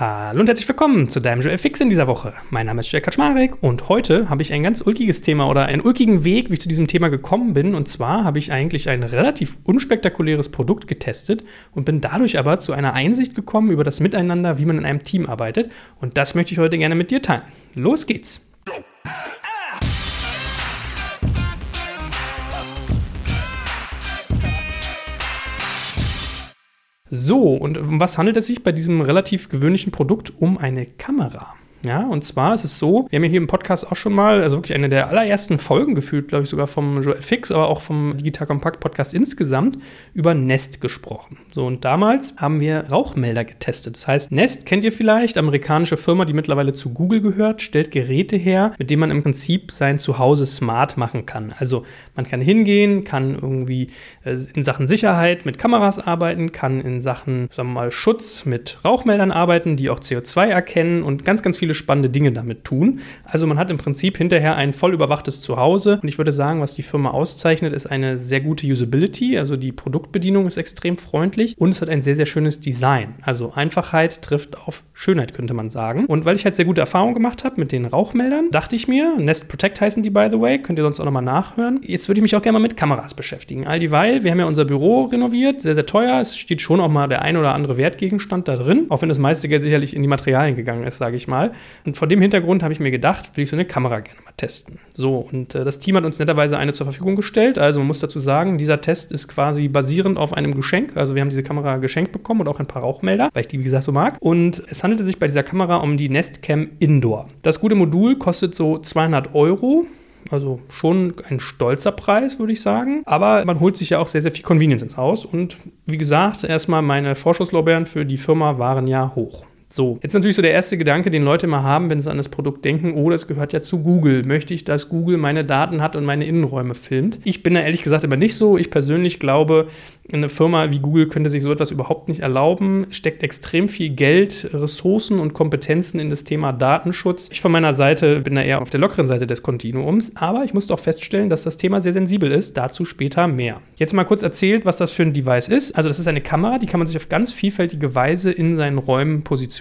Hallo und herzlich willkommen zu deinem Joel Fix in dieser Woche. Mein Name ist Jack Kaczmarek und heute habe ich ein ganz ulkiges Thema oder einen ulkigen Weg, wie ich zu diesem Thema gekommen bin. Und zwar habe ich eigentlich ein relativ unspektakuläres Produkt getestet und bin dadurch aber zu einer Einsicht gekommen über das Miteinander, wie man in einem Team arbeitet. Und das möchte ich heute gerne mit dir teilen. Los geht's! So, und um was handelt es sich bei diesem relativ gewöhnlichen Produkt? Um eine Kamera. Ja, und zwar ist es so, wir haben ja hier im Podcast auch schon mal, also wirklich eine der allerersten Folgen gefühlt, glaube ich, sogar vom Joel Fix, aber auch vom Digital Compact Podcast insgesamt über Nest gesprochen. So, und damals haben wir Rauchmelder getestet. Das heißt, Nest kennt ihr vielleicht, amerikanische Firma, die mittlerweile zu Google gehört, stellt Geräte her, mit denen man im Prinzip sein Zuhause smart machen kann. Also man kann hingehen, kann irgendwie äh, in Sachen Sicherheit mit Kameras arbeiten, kann in Sachen, sagen wir mal, Schutz mit Rauchmeldern arbeiten, die auch CO2 erkennen und ganz, ganz viele viele spannende Dinge damit tun. Also man hat im Prinzip hinterher ein voll überwachtes Zuhause und ich würde sagen, was die Firma auszeichnet, ist eine sehr gute Usability, also die Produktbedienung ist extrem freundlich und es hat ein sehr, sehr schönes Design. Also Einfachheit trifft auf Schönheit, könnte man sagen. Und weil ich halt sehr gute Erfahrungen gemacht habe mit den Rauchmeldern, dachte ich mir, Nest Protect heißen die by the way, könnt ihr sonst auch nochmal nachhören. Jetzt würde ich mich auch gerne mal mit Kameras beschäftigen. All dieweil, wir haben ja unser Büro renoviert, sehr, sehr teuer. Es steht schon auch mal der ein oder andere Wertgegenstand da drin, auch wenn das meiste Geld sicherlich in die Materialien gegangen ist, sage ich mal. Und vor dem Hintergrund habe ich mir gedacht, will ich so eine Kamera gerne mal testen. So, und äh, das Team hat uns netterweise eine zur Verfügung gestellt. Also man muss dazu sagen, dieser Test ist quasi basierend auf einem Geschenk. Also wir haben diese Kamera geschenkt bekommen und auch ein paar Rauchmelder, weil ich die, wie gesagt, so mag. Und es handelte sich bei dieser Kamera um die Nest Cam Indoor. Das gute Modul kostet so 200 Euro. Also schon ein stolzer Preis, würde ich sagen. Aber man holt sich ja auch sehr, sehr viel Convenience ins Haus. Und wie gesagt, erstmal meine Vorschusslorbeeren für die Firma waren ja hoch. So, jetzt natürlich so der erste Gedanke, den Leute mal haben, wenn sie an das Produkt denken, oh, das gehört ja zu Google. Möchte ich, dass Google meine Daten hat und meine Innenräume filmt? Ich bin da ehrlich gesagt immer nicht so. Ich persönlich glaube, eine Firma wie Google könnte sich so etwas überhaupt nicht erlauben, steckt extrem viel Geld, Ressourcen und Kompetenzen in das Thema Datenschutz. Ich von meiner Seite bin da eher auf der lockeren Seite des Kontinuums, aber ich musste auch feststellen, dass das Thema sehr sensibel ist. Dazu später mehr. Jetzt mal kurz erzählt, was das für ein Device ist. Also das ist eine Kamera, die kann man sich auf ganz vielfältige Weise in seinen Räumen positionieren.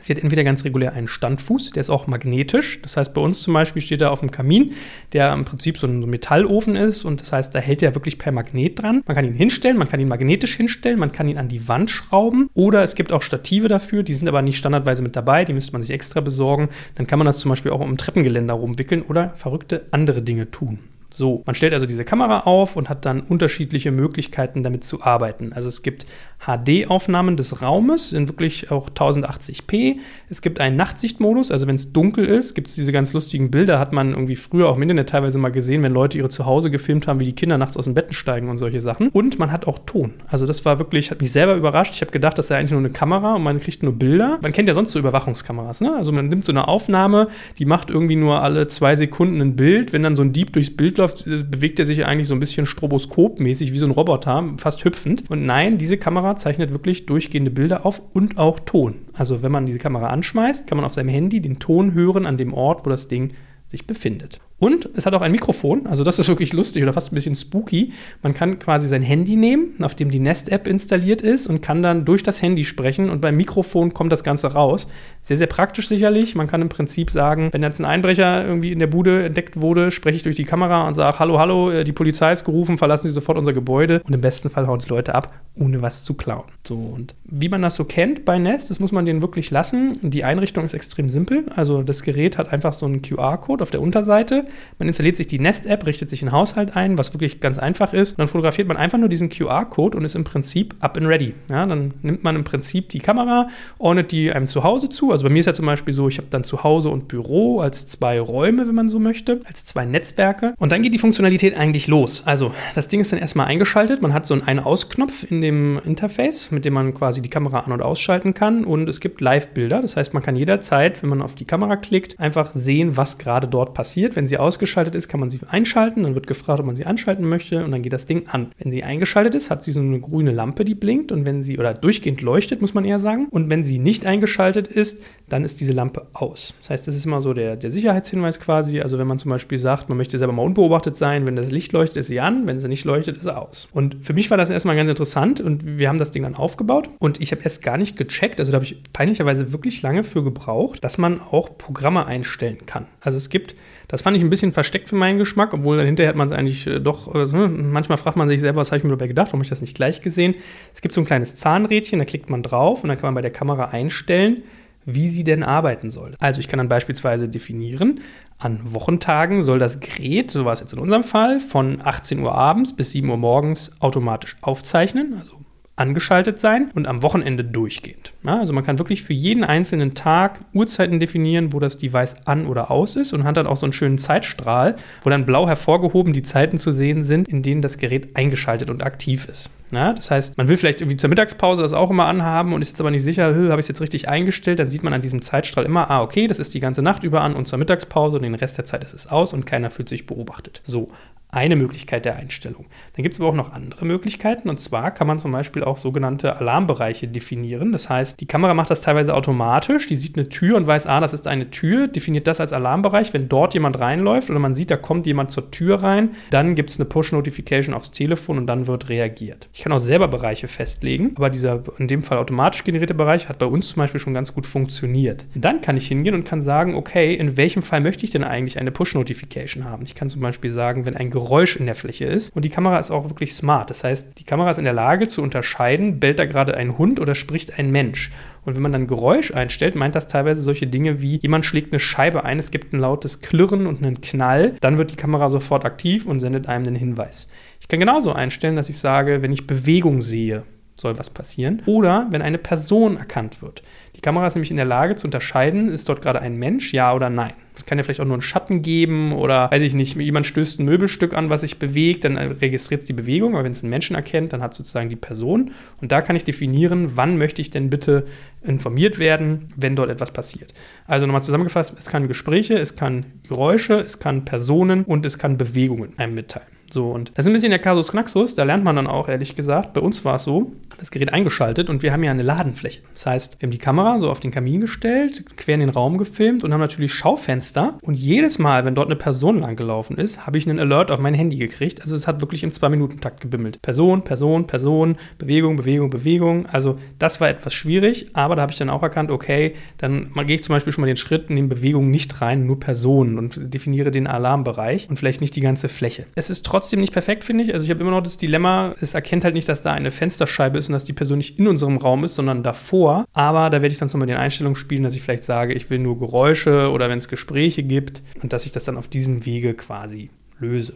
Sie hat entweder ganz regulär einen Standfuß, der ist auch magnetisch. Das heißt, bei uns zum Beispiel steht er auf dem Kamin, der im Prinzip so ein Metallofen ist und das heißt, da hält er wirklich per Magnet dran. Man kann ihn hinstellen hinstellen, man kann ihn magnetisch hinstellen, man kann ihn an die Wand schrauben oder es gibt auch Stative dafür, die sind aber nicht standardweise mit dabei, die müsste man sich extra besorgen. Dann kann man das zum Beispiel auch um Treppengeländer rumwickeln oder verrückte andere Dinge tun. So, man stellt also diese Kamera auf und hat dann unterschiedliche Möglichkeiten damit zu arbeiten. Also es gibt HD-Aufnahmen des Raumes, sind wirklich auch 1080p. Es gibt einen Nachtsichtmodus, also wenn es dunkel ist, gibt es diese ganz lustigen Bilder, hat man irgendwie früher auch im Internet teilweise mal gesehen, wenn Leute ihre Zuhause gefilmt haben, wie die Kinder nachts aus dem Bett steigen und solche Sachen. Und man hat auch Ton. Also das war wirklich, hat mich selber überrascht. Ich habe gedacht, das sei eigentlich nur eine Kamera und man kriegt nur Bilder. Man kennt ja sonst so Überwachungskameras, ne? Also man nimmt so eine Aufnahme, die macht irgendwie nur alle zwei Sekunden ein Bild. Wenn dann so ein Dieb durchs Bild läuft, äh, bewegt er sich eigentlich so ein bisschen stroboskopmäßig, wie so ein Roboter, fast hüpfend. Und nein, diese Kamera Kamera zeichnet wirklich durchgehende Bilder auf und auch Ton. Also wenn man diese Kamera anschmeißt, kann man auf seinem Handy den Ton hören an dem Ort, wo das Ding sich befindet. Und es hat auch ein Mikrofon, also das ist wirklich lustig oder fast ein bisschen spooky. Man kann quasi sein Handy nehmen, auf dem die Nest-App installiert ist und kann dann durch das Handy sprechen und beim Mikrofon kommt das Ganze raus. Sehr, sehr praktisch sicherlich. Man kann im Prinzip sagen, wenn jetzt ein Einbrecher irgendwie in der Bude entdeckt wurde, spreche ich durch die Kamera und sage, hallo, hallo, äh, die Polizei ist gerufen, verlassen Sie sofort unser Gebäude und im besten Fall hauen die Leute ab, ohne was zu klauen. So, und wie man das so kennt bei Nest, das muss man denen wirklich lassen. Die Einrichtung ist extrem simpel. Also das Gerät hat einfach so einen QR-Code auf der Unterseite man installiert sich die Nest-App, richtet sich einen Haushalt ein, was wirklich ganz einfach ist. Dann fotografiert man einfach nur diesen QR-Code und ist im Prinzip up and ready. Ja, dann nimmt man im Prinzip die Kamera, ordnet die einem zu Hause zu. Also bei mir ist ja zum Beispiel so, ich habe dann zu Hause und Büro als zwei Räume, wenn man so möchte, als zwei Netzwerke. Und dann geht die Funktionalität eigentlich los. Also das Ding ist dann erstmal eingeschaltet. Man hat so einen Ein-Aus-Knopf in dem Interface, mit dem man quasi die Kamera an- und ausschalten kann. Und es gibt Live-Bilder. Das heißt, man kann jederzeit, wenn man auf die Kamera klickt, einfach sehen, was gerade dort passiert. Wenn sie ausgeschaltet ist, kann man sie einschalten. Dann wird gefragt, ob man sie anschalten möchte und dann geht das Ding an. Wenn sie eingeschaltet ist, hat sie so eine grüne Lampe, die blinkt und wenn sie oder durchgehend leuchtet, muss man eher sagen. Und wenn sie nicht eingeschaltet ist, dann ist diese Lampe aus. Das heißt, das ist immer so der, der Sicherheitshinweis quasi. Also wenn man zum Beispiel sagt, man möchte selber mal unbeobachtet sein, wenn das Licht leuchtet, ist sie an, wenn sie nicht leuchtet, ist sie aus. Und für mich war das erstmal ganz interessant und wir haben das Ding dann aufgebaut und ich habe erst gar nicht gecheckt, also da habe ich peinlicherweise wirklich lange für gebraucht, dass man auch Programme einstellen kann. Also es gibt, das fand ich ein bisschen versteckt für meinen Geschmack, obwohl dann hinterher hat man es eigentlich äh, doch, also, manchmal fragt man sich selber, was habe ich mir dabei gedacht, warum habe ich das nicht gleich gesehen. Es gibt so ein kleines Zahnrädchen, da klickt man drauf und dann kann man bei der Kamera einstellen, wie sie denn arbeiten soll. Also ich kann dann beispielsweise definieren, an Wochentagen soll das Gerät, so war es jetzt in unserem Fall, von 18 Uhr abends bis 7 Uhr morgens automatisch aufzeichnen, also angeschaltet sein und am Wochenende durchgehend. Ja, also man kann wirklich für jeden einzelnen Tag Uhrzeiten definieren, wo das Device an oder aus ist und hat dann auch so einen schönen Zeitstrahl, wo dann blau hervorgehoben die Zeiten zu sehen sind, in denen das Gerät eingeschaltet und aktiv ist. Ja, das heißt, man will vielleicht irgendwie zur Mittagspause das auch immer anhaben und ist jetzt aber nicht sicher, habe ich es jetzt richtig eingestellt, dann sieht man an diesem Zeitstrahl immer, ah, okay, das ist die ganze Nacht über an und zur Mittagspause und den Rest der Zeit ist es aus und keiner fühlt sich beobachtet. So, eine Möglichkeit der Einstellung. Dann gibt es aber auch noch andere Möglichkeiten und zwar kann man zum Beispiel auch sogenannte Alarmbereiche definieren. Das heißt, die Kamera macht das teilweise automatisch. Die sieht eine Tür und weiß, ah, das ist eine Tür, definiert das als Alarmbereich. Wenn dort jemand reinläuft oder man sieht, da kommt jemand zur Tür rein, dann gibt es eine Push-Notification aufs Telefon und dann wird reagiert. Ich kann auch selber Bereiche festlegen, aber dieser in dem Fall automatisch generierte Bereich hat bei uns zum Beispiel schon ganz gut funktioniert. Dann kann ich hingehen und kann sagen, okay, in welchem Fall möchte ich denn eigentlich eine Push-Notification haben? Ich kann zum Beispiel sagen, wenn ein Geräusch in der Fläche ist. Und die Kamera ist auch wirklich smart. Das heißt, die Kamera ist in der Lage zu unterscheiden, bellt da gerade ein Hund oder spricht ein Mensch. Und wenn man dann Geräusch einstellt, meint das teilweise solche Dinge wie, jemand schlägt eine Scheibe ein, es gibt ein lautes Klirren und einen Knall, dann wird die Kamera sofort aktiv und sendet einem den Hinweis. Ich kann genauso einstellen, dass ich sage, wenn ich Bewegung sehe, soll was passieren. Oder wenn eine Person erkannt wird. Die Kamera ist nämlich in der Lage zu unterscheiden, ist dort gerade ein Mensch, ja oder nein. Es kann ja vielleicht auch nur einen Schatten geben oder weiß ich nicht, jemand stößt ein Möbelstück an, was sich bewegt, dann registriert es die Bewegung, aber wenn es einen Menschen erkennt, dann hat es sozusagen die Person. Und da kann ich definieren, wann möchte ich denn bitte informiert werden, wenn dort etwas passiert. Also nochmal zusammengefasst, es kann Gespräche, es kann Geräusche, es kann Personen und es kann Bewegungen einem mitteilen. So, und das ist ein bisschen der Kasus Knaxus, da lernt man dann auch, ehrlich gesagt. Bei uns war es so, das Gerät eingeschaltet und wir haben ja eine Ladenfläche. Das heißt, wir haben die Kamera so auf den Kamin gestellt, quer in den Raum gefilmt und haben natürlich Schaufenster. Und jedes Mal, wenn dort eine Person langgelaufen ist, habe ich einen Alert auf mein Handy gekriegt. Also es hat wirklich im Zwei-Minuten-Takt gebimmelt. Person, Person, Person, Bewegung, Bewegung, Bewegung. Also das war etwas schwierig, aber da habe ich dann auch erkannt, okay, dann gehe ich zum Beispiel schon mal den Schritt, nehme Bewegung nicht rein, nur Personen und definiere den Alarmbereich und vielleicht nicht die ganze Fläche. Es ist trotzdem trotzdem nicht perfekt, finde ich. Also ich habe immer noch das Dilemma, es erkennt halt nicht, dass da eine Fensterscheibe ist und dass die Person nicht in unserem Raum ist, sondern davor. Aber da werde ich dann so mal den Einstellungen spielen, dass ich vielleicht sage, ich will nur Geräusche oder wenn es Gespräche gibt und dass ich das dann auf diesem Wege quasi löse.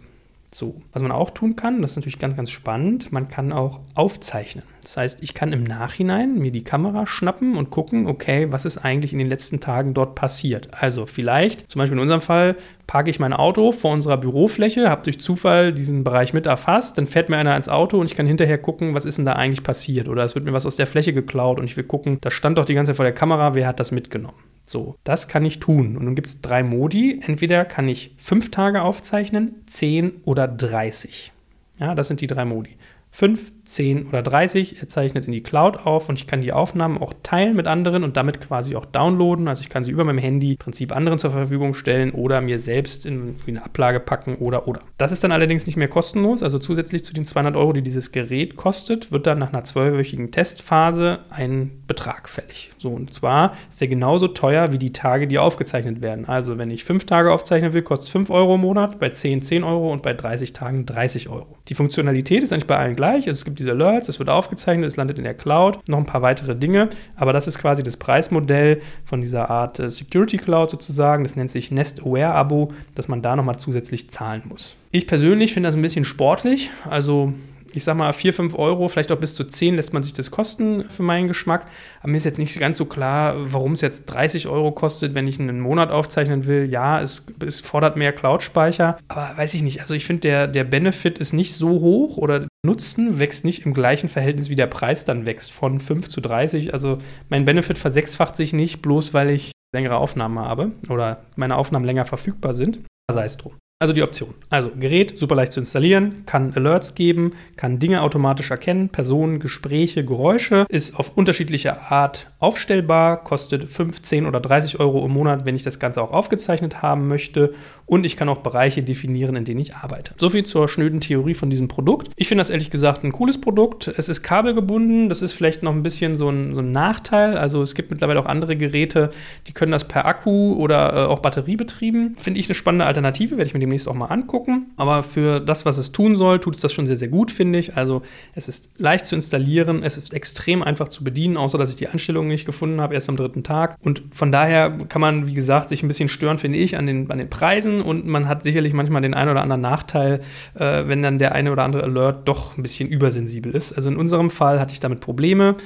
So, was man auch tun kann, das ist natürlich ganz, ganz spannend, man kann auch aufzeichnen. Das heißt, ich kann im Nachhinein mir die Kamera schnappen und gucken, okay, was ist eigentlich in den letzten Tagen dort passiert. Also vielleicht, zum Beispiel in unserem Fall, parke ich mein Auto vor unserer Bürofläche, habe durch Zufall diesen Bereich mit erfasst, dann fährt mir einer ins Auto und ich kann hinterher gucken, was ist denn da eigentlich passiert. Oder es wird mir was aus der Fläche geklaut und ich will gucken, da stand doch die ganze Zeit vor der Kamera, wer hat das mitgenommen. So, das kann ich tun. Und nun gibt es drei Modi. Entweder kann ich fünf Tage aufzeichnen, zehn oder 30. Ja, das sind die drei Modi. 5, 10 oder 30. Er zeichnet in die Cloud auf und ich kann die Aufnahmen auch teilen mit anderen und damit quasi auch downloaden. Also ich kann sie über meinem Handy im Prinzip anderen zur Verfügung stellen oder mir selbst in eine Ablage packen oder oder. Das ist dann allerdings nicht mehr kostenlos. Also zusätzlich zu den 200 Euro, die dieses Gerät kostet, wird dann nach einer zwölfwöchigen Testphase ein Betrag fällig. So und zwar ist der genauso teuer wie die Tage, die aufgezeichnet werden. Also wenn ich fünf Tage aufzeichnen will, kostet es 5 Euro im Monat, bei 10 10 Euro und bei 30 Tagen 30 Euro. Die Funktionalität ist eigentlich bei allen gleich. Also es gibt diese Alerts, es wird aufgezeichnet, es landet in der Cloud, noch ein paar weitere Dinge, aber das ist quasi das Preismodell von dieser Art äh, Security Cloud sozusagen. Das nennt sich Nest Aware Abo, dass man da nochmal zusätzlich zahlen muss. Ich persönlich finde das ein bisschen sportlich, also ich sag mal, 4, 5 Euro, vielleicht auch bis zu 10 lässt man sich das kosten für meinen Geschmack. Aber mir ist jetzt nicht ganz so klar, warum es jetzt 30 Euro kostet, wenn ich einen Monat aufzeichnen will. Ja, es, es fordert mehr Cloud-Speicher, aber weiß ich nicht. Also ich finde, der, der Benefit ist nicht so hoch oder Nutzen wächst nicht im gleichen Verhältnis, wie der Preis dann wächst, von 5 zu 30. Also mein Benefit versechsfacht sich nicht, bloß weil ich längere Aufnahmen habe oder meine Aufnahmen länger verfügbar sind. Sei es drum. Also die Option. Also Gerät, super leicht zu installieren, kann Alerts geben, kann Dinge automatisch erkennen, Personen, Gespräche, Geräusche, ist auf unterschiedliche Art aufstellbar, kostet 15 oder 30 Euro im Monat, wenn ich das Ganze auch aufgezeichnet haben möchte. Und ich kann auch Bereiche definieren, in denen ich arbeite. Soviel zur schnöden Theorie von diesem Produkt. Ich finde das ehrlich gesagt ein cooles Produkt. Es ist kabelgebunden, das ist vielleicht noch ein bisschen so ein, so ein Nachteil. Also es gibt mittlerweile auch andere Geräte, die können das per Akku oder äh, auch batteriebetrieben. Finde ich eine spannende Alternative, werde ich mir demnächst auch mal angucken. Aber für das, was es tun soll, tut es das schon sehr, sehr gut, finde ich. Also es ist leicht zu installieren, es ist extrem einfach zu bedienen, außer dass ich die Einstellungen nicht gefunden habe, erst am dritten Tag. Und von daher kann man, wie gesagt, sich ein bisschen stören, finde ich, an den, an den Preisen und man hat sicherlich manchmal den einen oder anderen Nachteil, äh, wenn dann der eine oder andere Alert doch ein bisschen übersensibel ist. Also in unserem Fall hatte ich damit Probleme.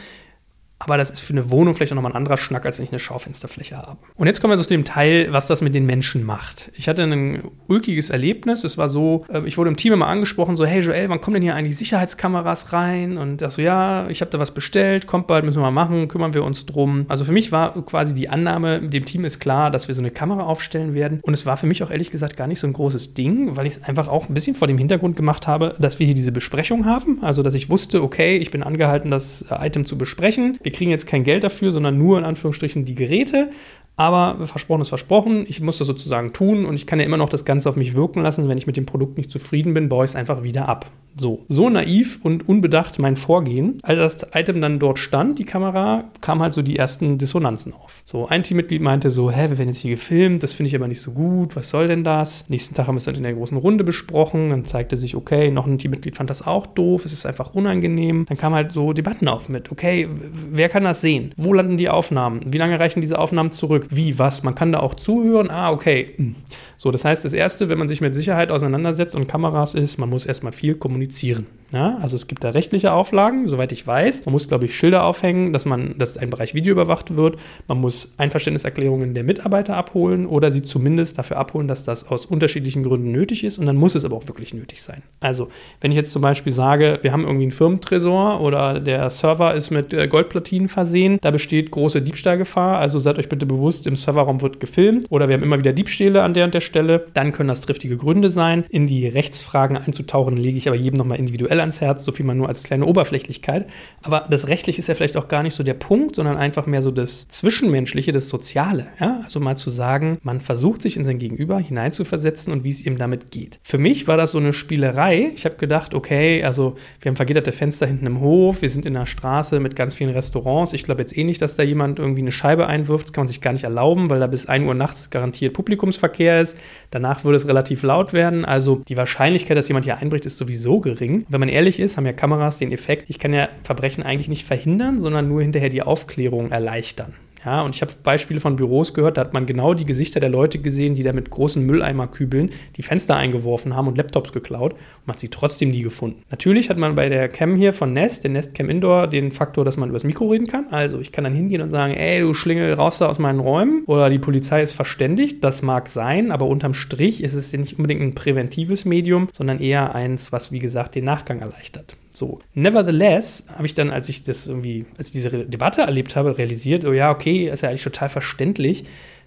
Aber das ist für eine Wohnung vielleicht auch nochmal ein anderer Schnack, als wenn ich eine Schaufensterfläche habe. Und jetzt kommen wir so zu dem Teil, was das mit den Menschen macht. Ich hatte ein ulkiges Erlebnis. Es war so, äh, ich wurde im Team immer angesprochen, so, hey Joel, wann kommen denn hier eigentlich Sicherheitskameras rein? Und das so, ja, ich habe da was bestellt, kommt bald, müssen wir mal machen, kümmern wir uns drum. Also für mich war quasi die Annahme, dem Team ist klar, dass wir so eine Kamera aufstellen werden. Und es war für mich auch ehrlich gesagt gar nicht so ein großes Ding, weil ich es einfach auch ein bisschen vor dem Hintergrund gemacht habe, dass wir hier diese Besprechung haben. Also, dass ich wusste, okay, ich bin angehalten, das Item zu besprechen wir kriegen jetzt kein Geld dafür, sondern nur in Anführungsstrichen die Geräte. Aber versprochen ist versprochen. Ich muss das sozusagen tun und ich kann ja immer noch das Ganze auf mich wirken lassen. Wenn ich mit dem Produkt nicht zufrieden bin, baue ich es einfach wieder ab. So, so naiv und unbedacht mein Vorgehen. Als das Item dann dort stand, die Kamera, kamen halt so die ersten Dissonanzen auf. So, ein Teammitglied meinte so, hä, wir werden jetzt hier gefilmt, das finde ich aber nicht so gut, was soll denn das? Nächsten Tag haben wir es dann in der großen Runde besprochen, dann zeigte sich, okay, noch ein Teammitglied fand das auch doof, es ist einfach unangenehm. Dann kamen halt so Debatten auf mit, okay, wer kann das sehen? Wo landen die Aufnahmen? Wie lange reichen diese Aufnahmen zurück? Wie, was? Man kann da auch zuhören? Ah, okay. Hm. So, das heißt, das Erste, wenn man sich mit Sicherheit auseinandersetzt und Kameras ist, man muss erstmal viel kommunizieren. Ja, also es gibt da rechtliche Auflagen, soweit ich weiß. Man muss, glaube ich, Schilder aufhängen, dass man, dass ein Bereich Video überwacht wird. Man muss Einverständniserklärungen der Mitarbeiter abholen oder sie zumindest dafür abholen, dass das aus unterschiedlichen Gründen nötig ist. Und dann muss es aber auch wirklich nötig sein. Also, wenn ich jetzt zum Beispiel sage, wir haben irgendwie einen Firmentresor oder der Server ist mit äh, Goldplatinen versehen, da besteht große Diebstahlgefahr. Also seid euch bitte bewusst, im Serverraum wird gefilmt oder wir haben immer wieder Diebstähle an der und der Stelle. Dann können das triftige Gründe sein. In die Rechtsfragen einzutauchen, lege ich aber jedem nochmal individuell individuell ans Herz, so viel man nur als kleine Oberflächlichkeit. Aber das Rechtliche ist ja vielleicht auch gar nicht so der Punkt, sondern einfach mehr so das Zwischenmenschliche, das Soziale. Ja? Also mal zu sagen, man versucht sich in sein Gegenüber hineinzuversetzen und wie es ihm damit geht. Für mich war das so eine Spielerei. Ich habe gedacht, okay, also wir haben vergitterte Fenster hinten im Hof, wir sind in einer Straße mit ganz vielen Restaurants. Ich glaube jetzt eh nicht, dass da jemand irgendwie eine Scheibe einwirft. Das kann man sich gar nicht erlauben, weil da bis 1 Uhr nachts garantiert Publikumsverkehr ist. Danach würde es relativ laut werden. Also die Wahrscheinlichkeit, dass jemand hier einbricht, ist sowieso gering. Wenn man man ehrlich ist, haben ja Kameras den Effekt, ich kann ja Verbrechen eigentlich nicht verhindern, sondern nur hinterher die Aufklärung erleichtern. Ja, und ich habe Beispiele von Büros gehört, da hat man genau die Gesichter der Leute gesehen, die da mit großen Mülleimerkübeln die Fenster eingeworfen haben und Laptops geklaut und man hat sie trotzdem nie gefunden. Natürlich hat man bei der Cam hier von Nest, der Nest Cam Indoor, den Faktor, dass man übers Mikro reden kann. Also ich kann dann hingehen und sagen, ey, du Schlingel, raus da aus meinen Räumen. Oder die Polizei ist verständigt. Das mag sein, aber unterm Strich ist es nicht unbedingt ein präventives Medium, sondern eher eins, was, wie gesagt, den Nachgang erleichtert. So. Nevertheless habe ich dann, als ich das irgendwie, als ich diese Debatte erlebt habe, realisiert, oh ja, okay, ist ja eigentlich total verständlich,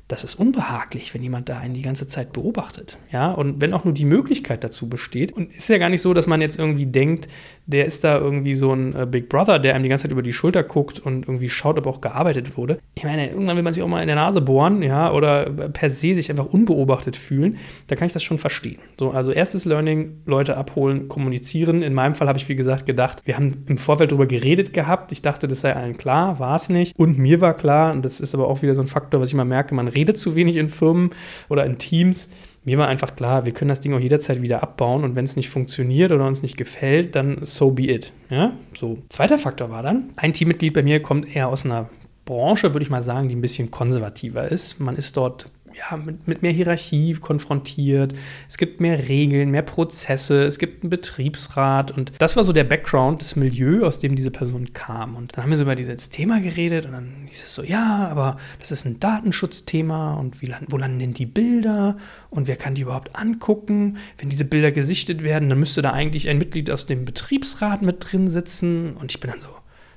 das ist unbehaglich, wenn jemand da einen die ganze Zeit beobachtet. Ja, und wenn auch nur die Möglichkeit dazu besteht. Und ist ja gar nicht so, dass man jetzt irgendwie denkt, der ist da irgendwie so ein äh, Big Brother, der einem die ganze Zeit über die Schulter guckt und irgendwie schaut, ob auch gearbeitet wurde. Ich meine, irgendwann will man sich auch mal in der Nase bohren, ja, oder per se sich einfach unbeobachtet fühlen. Da kann ich das schon verstehen. So, also erstes Learning, Leute abholen, kommunizieren. In meinem Fall habe ich, wie gesagt, gedacht, wir haben im Vorfeld darüber geredet gehabt. Ich dachte, das sei allen klar, war es nicht. Und mir war klar, und das ist aber auch wieder so ein Faktor, was ich mal merke, man redet redet zu wenig in Firmen oder in Teams. Mir war einfach klar, wir können das Ding auch jederzeit wieder abbauen und wenn es nicht funktioniert oder uns nicht gefällt, dann so be it. Ja, so. Zweiter Faktor war dann, ein Teammitglied bei mir kommt eher aus einer Branche, würde ich mal sagen, die ein bisschen konservativer ist. Man ist dort ja, mit, mit mehr Hierarchie konfrontiert. Es gibt mehr Regeln, mehr Prozesse, es gibt einen Betriebsrat und das war so der Background, das Milieu, aus dem diese Person kam. Und dann haben wir so über dieses Thema geredet und dann hieß es so, ja, aber das ist ein Datenschutzthema und wie, wo landen denn die Bilder und wer kann die überhaupt angucken? Wenn diese Bilder gesichtet werden, dann müsste da eigentlich ein Mitglied aus dem Betriebsrat mit drin sitzen und ich bin dann so,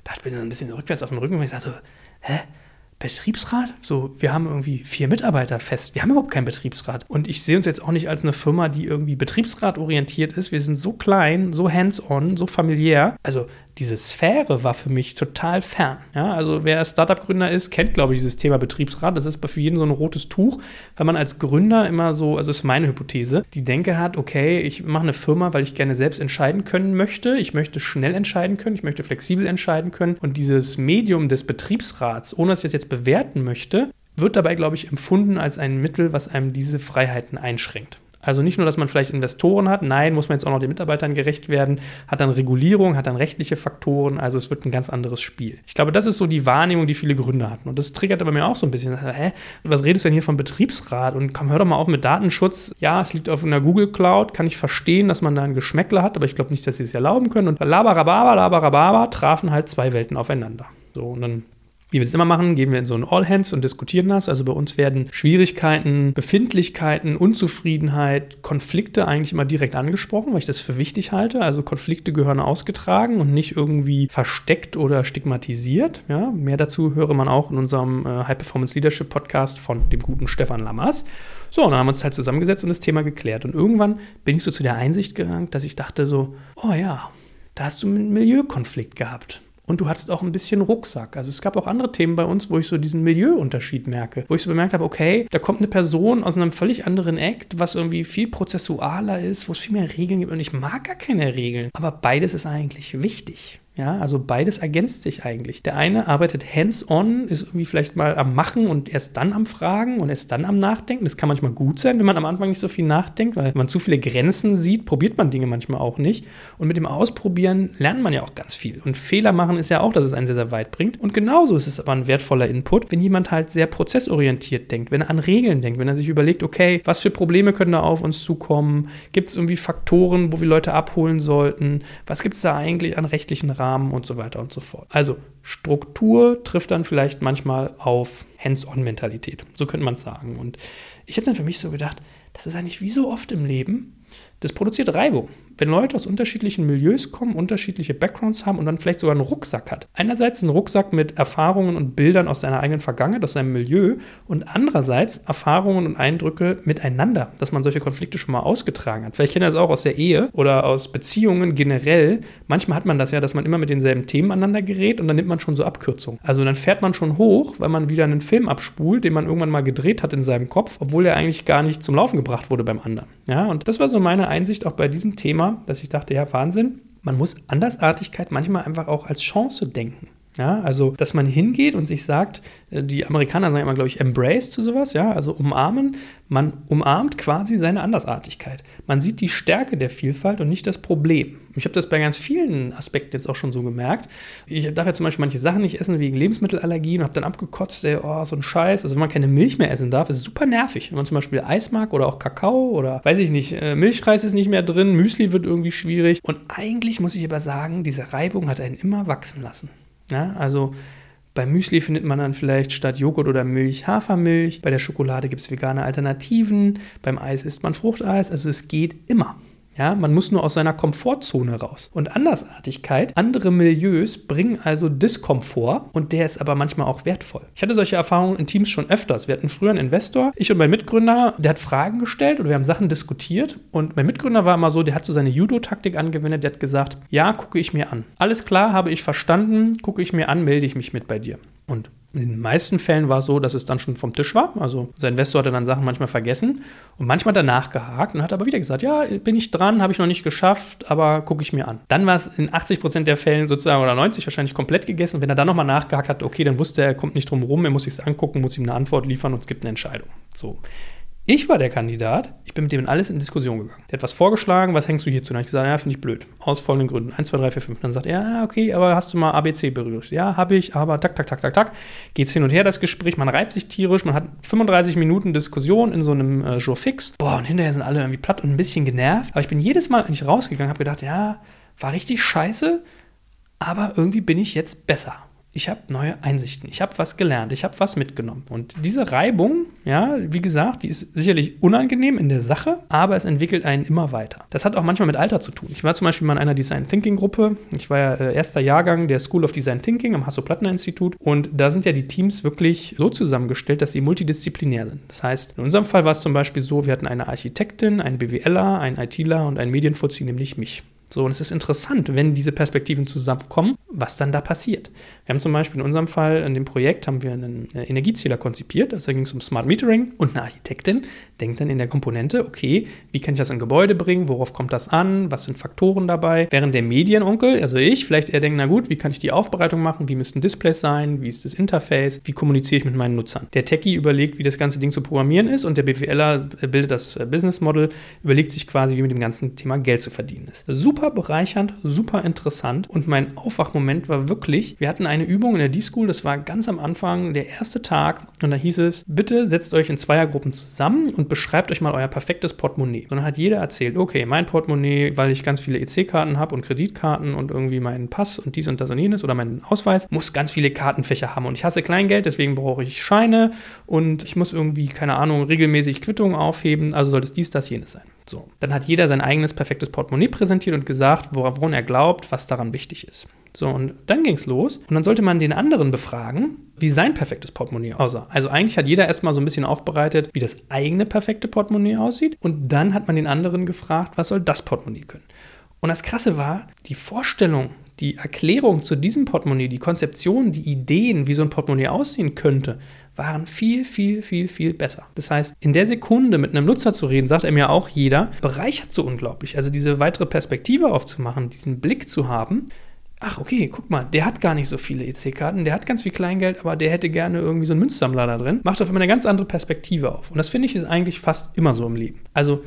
da bin ich dann ein bisschen rückwärts auf dem Rücken, weil ich sage so, hä? Betriebsrat? So, wir haben irgendwie vier Mitarbeiter fest. Wir haben überhaupt keinen Betriebsrat. Und ich sehe uns jetzt auch nicht als eine Firma, die irgendwie betriebsratorientiert ist. Wir sind so klein, so hands-on, so familiär. Also diese Sphäre war für mich total fern. Ja, also wer Startup-Gründer ist, kennt, glaube ich, dieses Thema Betriebsrat. Das ist für jeden so ein rotes Tuch, weil man als Gründer immer so, also ist meine Hypothese, die Denke hat, okay, ich mache eine Firma, weil ich gerne selbst entscheiden können möchte. Ich möchte schnell entscheiden können, ich möchte flexibel entscheiden können. Und dieses Medium des Betriebsrats, ohne dass ich es jetzt bewerten möchte, wird dabei, glaube ich, empfunden als ein Mittel, was einem diese Freiheiten einschränkt. Also nicht nur, dass man vielleicht Investoren hat, nein, muss man jetzt auch noch den Mitarbeitern gerecht werden, hat dann Regulierung, hat dann rechtliche Faktoren, also es wird ein ganz anderes Spiel. Ich glaube, das ist so die Wahrnehmung, die viele Gründer hatten. Und das triggert bei mir auch so ein bisschen, hä, was redest du denn hier vom Betriebsrat? Und komm, hör doch mal auf mit Datenschutz. Ja, es liegt auf einer Google Cloud, kann ich verstehen, dass man da ein Geschmäckler hat, aber ich glaube nicht, dass sie es erlauben können. Und Labarababa, Labarababa trafen halt zwei Welten aufeinander. So, und dann wie wir es immer machen, gehen wir in so ein All Hands und diskutieren das. Also bei uns werden Schwierigkeiten, Befindlichkeiten, Unzufriedenheit, Konflikte eigentlich immer direkt angesprochen, weil ich das für wichtig halte. Also Konflikte gehören ausgetragen und nicht irgendwie versteckt oder stigmatisiert. Ja, mehr dazu höre man auch in unserem äh, High Performance Leadership Podcast von dem guten Stefan Lammers. So, und dann haben wir uns halt zusammengesetzt und das Thema geklärt. Und irgendwann bin ich so zu der Einsicht gelangt, dass ich dachte so, oh ja, da hast du einen Milieukonflikt gehabt. Und du hattest auch ein bisschen Rucksack. Also es gab auch andere Themen bei uns, wo ich so diesen Milieuunterschied merke. Wo ich so bemerkt habe, okay, da kommt eine Person aus einem völlig anderen Act, was irgendwie viel prozessualer ist, wo es viel mehr Regeln gibt. Und ich mag gar keine Regeln. Aber beides ist eigentlich wichtig. Ja, also beides ergänzt sich eigentlich. Der eine arbeitet hands-on, ist irgendwie vielleicht mal am Machen und erst dann am Fragen und erst dann am Nachdenken. Das kann manchmal gut sein, wenn man am Anfang nicht so viel nachdenkt, weil man zu viele Grenzen sieht, probiert man Dinge manchmal auch nicht. Und mit dem Ausprobieren lernt man ja auch ganz viel. Und Fehler machen ist ja auch, dass es einen sehr, sehr weit bringt. Und genauso ist es aber ein wertvoller Input, wenn jemand halt sehr prozessorientiert denkt, wenn er an Regeln denkt, wenn er sich überlegt, okay, was für Probleme können da auf uns zukommen? Gibt es irgendwie Faktoren, wo wir Leute abholen sollten? Was gibt es da eigentlich an rechtlichen Rahmen? Rahmen und so weiter und so fort. Also Struktur trifft dann vielleicht manchmal auf Hands-on-Mentalität. So könnte man es sagen. Und ich habe dann für mich so gedacht, das ist eigentlich wie so oft im Leben, das produziert Reibung. Wenn Leute aus unterschiedlichen Milieus kommen, unterschiedliche Backgrounds haben und dann vielleicht sogar einen Rucksack hat. Einerseits ein Rucksack mit Erfahrungen und Bildern aus seiner eigenen Vergangenheit, aus seinem Milieu und andererseits Erfahrungen und Eindrücke miteinander, dass man solche Konflikte schon mal ausgetragen hat. Vielleicht kennt ihr das auch aus der Ehe oder aus Beziehungen generell. Manchmal hat man das ja, dass man immer mit denselben Themen aneinander gerät und dann nimmt man schon so Abkürzungen. Also dann fährt man schon hoch, weil man wieder einen Film abspult, den man irgendwann mal gedreht hat in seinem Kopf, obwohl er eigentlich gar nicht zum Laufen gebracht wurde beim anderen. Ja, und das war so meine Einsicht auch bei diesem Thema, dass ich dachte, ja, Wahnsinn. Man muss Andersartigkeit manchmal einfach auch als Chance denken. Ja, also, dass man hingeht und sich sagt, äh, die Amerikaner sagen immer, glaube ich, embrace zu sowas, ja, also umarmen. Man umarmt quasi seine Andersartigkeit. Man sieht die Stärke der Vielfalt und nicht das Problem. Ich habe das bei ganz vielen Aspekten jetzt auch schon so gemerkt. Ich darf ja zum Beispiel manche Sachen nicht essen wegen Lebensmittelallergien und habe dann abgekotzt, ey, oh, so ein Scheiß. Also, wenn man keine Milch mehr essen darf, ist es super nervig. Wenn man zum Beispiel Eis mag oder auch Kakao oder weiß ich nicht, äh, Milchreis ist nicht mehr drin, Müsli wird irgendwie schwierig. Und eigentlich muss ich aber sagen, diese Reibung hat einen immer wachsen lassen. Ja, also bei Müsli findet man dann vielleicht statt Joghurt oder Milch Hafermilch. Bei der Schokolade gibt es vegane Alternativen. Beim Eis isst man Fruchteis. Also es geht immer. Ja, man muss nur aus seiner Komfortzone raus. Und Andersartigkeit, andere Milieus bringen also Diskomfort und der ist aber manchmal auch wertvoll. Ich hatte solche Erfahrungen in Teams schon öfters. Wir hatten früher einen Investor, ich und mein Mitgründer, der hat Fragen gestellt oder wir haben Sachen diskutiert und mein Mitgründer war immer so, der hat so seine Judo-Taktik angewendet, der hat gesagt, ja, gucke ich mir an. Alles klar, habe ich verstanden, gucke ich mir an, melde ich mich mit bei dir. Und in den meisten Fällen war es so, dass es dann schon vom Tisch war. Also sein Investor hatte dann Sachen manchmal vergessen und manchmal danach gehakt und hat aber wieder gesagt, ja, bin ich dran, habe ich noch nicht geschafft, aber gucke ich mir an. Dann war es in 80 Prozent der Fällen sozusagen oder 90 wahrscheinlich komplett gegessen. Wenn er dann nochmal nachgehakt hat, okay, dann wusste er, er kommt nicht drum rum, er muss sich angucken, muss ihm eine Antwort liefern und es gibt eine Entscheidung. So. Ich war der Kandidat, ich bin mit dem alles in Diskussion gegangen. Der hat was vorgeschlagen, was hängst du hierzu? Dann habe ich gesagt, ja, finde ich blöd. Aus folgenden Gründen. 1, 2, 3, 4, 5. Dann sagt er, ja, okay, aber hast du mal ABC berührt? Ja, habe ich, aber tak, tak, tak, tak, tak. Geht's hin und her, das Gespräch, man reibt sich tierisch, man hat 35 Minuten Diskussion in so einem äh, Jour fix. Boah, und hinterher sind alle irgendwie platt und ein bisschen genervt. Aber ich bin jedes Mal eigentlich rausgegangen, habe gedacht, ja, war richtig scheiße, aber irgendwie bin ich jetzt besser. Ich habe neue Einsichten, ich habe was gelernt, ich habe was mitgenommen. Und diese Reibung, ja, wie gesagt, die ist sicherlich unangenehm in der Sache, aber es entwickelt einen immer weiter. Das hat auch manchmal mit Alter zu tun. Ich war zum Beispiel mal in einer Design Thinking Gruppe. Ich war ja äh, erster Jahrgang der School of Design Thinking am Hasso-Plattner-Institut und da sind ja die Teams wirklich so zusammengestellt, dass sie multidisziplinär sind. Das heißt, in unserem Fall war es zum Beispiel so, wir hatten eine Architektin, einen BWLer, einen ITler und einen Medienfuzzi, nämlich mich. So, und es ist interessant, wenn diese Perspektiven zusammenkommen, was dann da passiert. Wir haben zum Beispiel in unserem Fall, in dem Projekt, haben wir einen äh, Energiezähler konzipiert. Also da ging es um Smart Metering und eine Architektin denkt dann in der Komponente, okay, wie kann ich das in Gebäude bringen? Worauf kommt das an? Was sind Faktoren dabei? Während der Medienonkel, also ich, vielleicht eher denkt, na gut, wie kann ich die Aufbereitung machen? Wie müssten Displays sein? Wie ist das Interface? Wie kommuniziere ich mit meinen Nutzern? Der Techie überlegt, wie das ganze Ding zu programmieren ist und der BWLer bildet das äh, Business Model, überlegt sich quasi, wie mit dem ganzen Thema Geld zu verdienen ist. Super bereichernd, super interessant und mein Aufwachmoment war wirklich, wir hatten eine Übung in der D-School, das war ganz am Anfang, der erste Tag und da hieß es, bitte setzt euch in Zweiergruppen zusammen und beschreibt euch mal euer perfektes Portemonnaie. Und dann hat jeder erzählt, okay, mein Portemonnaie, weil ich ganz viele EC-Karten habe und Kreditkarten und irgendwie meinen Pass und dies und das und jenes oder meinen Ausweis, muss ganz viele Kartenfächer haben. Und ich hasse Kleingeld, deswegen brauche ich Scheine und ich muss irgendwie, keine Ahnung, regelmäßig Quittungen aufheben, also soll es dies, das, jenes sein. So, dann hat jeder sein eigenes perfektes Portemonnaie präsentiert und gesagt, woran er glaubt, was daran wichtig ist. So, und dann ging es los. Und dann sollte man den anderen befragen, wie sein perfektes Portemonnaie aussah. Also eigentlich hat jeder erstmal so ein bisschen aufbereitet, wie das eigene perfekte Portemonnaie aussieht. Und dann hat man den anderen gefragt, was soll das Portemonnaie können. Und das Krasse war, die Vorstellung, die Erklärung zu diesem Portemonnaie, die Konzeption, die Ideen, wie so ein Portemonnaie aussehen könnte, waren viel, viel, viel, viel besser. Das heißt, in der Sekunde mit einem Nutzer zu reden, sagt er mir auch jeder, bereichert so unglaublich. Also diese weitere Perspektive aufzumachen, diesen Blick zu haben, ach okay, guck mal, der hat gar nicht so viele EC-Karten, der hat ganz viel Kleingeld, aber der hätte gerne irgendwie so einen Münzsammler da drin. Macht auf einmal eine ganz andere Perspektive auf. Und das finde ich ist eigentlich fast immer so im Leben. Also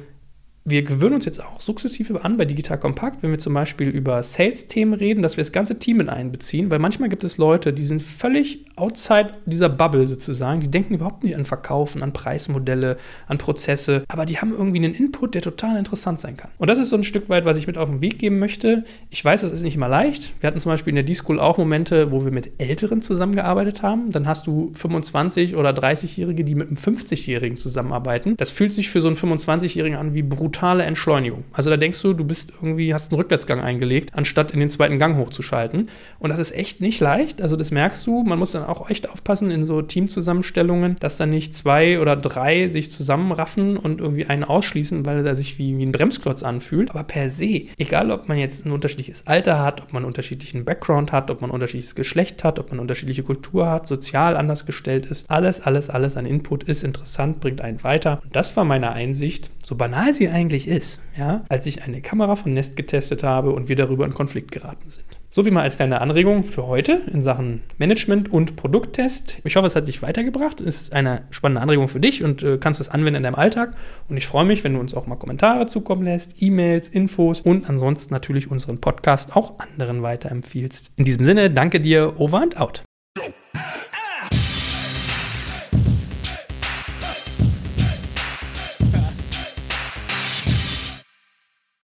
wir gewöhnen uns jetzt auch sukzessive an bei Digital Kompakt, wenn wir zum Beispiel über Sales-Themen reden, dass wir das ganze Team mit einbeziehen, weil manchmal gibt es Leute, die sind völlig outside dieser Bubble sozusagen, die denken überhaupt nicht an Verkaufen, an Preismodelle, an Prozesse, aber die haben irgendwie einen Input, der total interessant sein kann. Und das ist so ein Stück weit, was ich mit auf den Weg geben möchte. Ich weiß, das ist nicht immer leicht. Wir hatten zum Beispiel in der D-School auch Momente, wo wir mit Älteren zusammengearbeitet haben. Dann hast du 25 oder 30-Jährige, die mit einem 50-Jährigen zusammenarbeiten. Das fühlt sich für so einen 25-Jährigen an wie brutal brutale Entschleunigung. Also da denkst du, du bist irgendwie, hast einen Rückwärtsgang eingelegt, anstatt in den zweiten Gang hochzuschalten. Und das ist echt nicht leicht. Also das merkst du. Man muss dann auch echt aufpassen in so Teamzusammenstellungen, dass dann nicht zwei oder drei sich zusammenraffen und irgendwie einen ausschließen, weil er sich wie, wie ein Bremsklotz anfühlt. Aber per se, egal ob man jetzt ein unterschiedliches Alter hat, ob man einen unterschiedlichen Background hat, ob man ein unterschiedliches Geschlecht hat, ob man unterschiedliche Kultur hat, sozial anders gestellt ist, alles, alles, alles an Input ist interessant, bringt einen weiter. Und das war meine Einsicht, so banal sie eigentlich eigentlich ist, ja, als ich eine Kamera von Nest getestet habe und wir darüber in Konflikt geraten sind. So wie mal als kleine Anregung für heute in Sachen Management und Produkttest. Ich hoffe, es hat dich weitergebracht. Ist eine spannende Anregung für dich und äh, kannst es anwenden in deinem Alltag. Und ich freue mich, wenn du uns auch mal Kommentare zukommen lässt, E-Mails, Infos und ansonsten natürlich unseren Podcast auch anderen weiterempfiehlst. In diesem Sinne, danke dir, over and out.